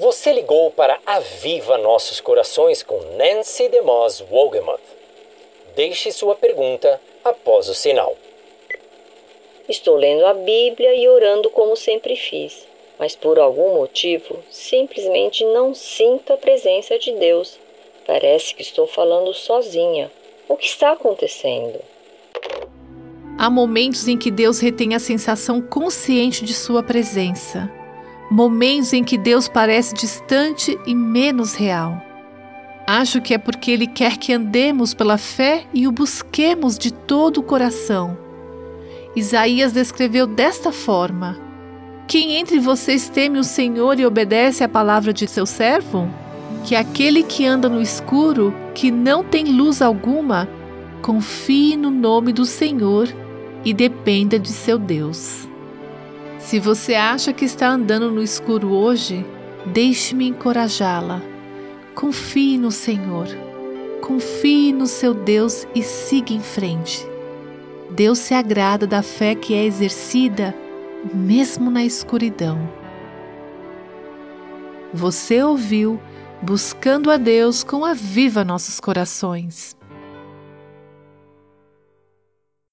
Você ligou para Aviva Nossos Corações com Nancy DeMoss Wogemuth. Deixe sua pergunta após o sinal. Estou lendo a Bíblia e orando como sempre fiz, mas por algum motivo simplesmente não sinto a presença de Deus. Parece que estou falando sozinha. O que está acontecendo? Há momentos em que Deus retém a sensação consciente de sua presença momentos em que Deus parece distante e menos real. Acho que é porque Ele quer que andemos pela fé e o busquemos de todo o coração. Isaías descreveu desta forma: Quem entre vocês teme o Senhor e obedece à palavra de seu servo? Que aquele que anda no escuro, que não tem luz alguma, confie no nome do Senhor e dependa de seu Deus. Se você acha que está andando no escuro hoje, deixe-me encorajá-la. Confie no Senhor. Confie no seu Deus e siga em frente. Deus se agrada da fé que é exercida mesmo na escuridão. Você ouviu Buscando a Deus com a Viva Nossos Corações.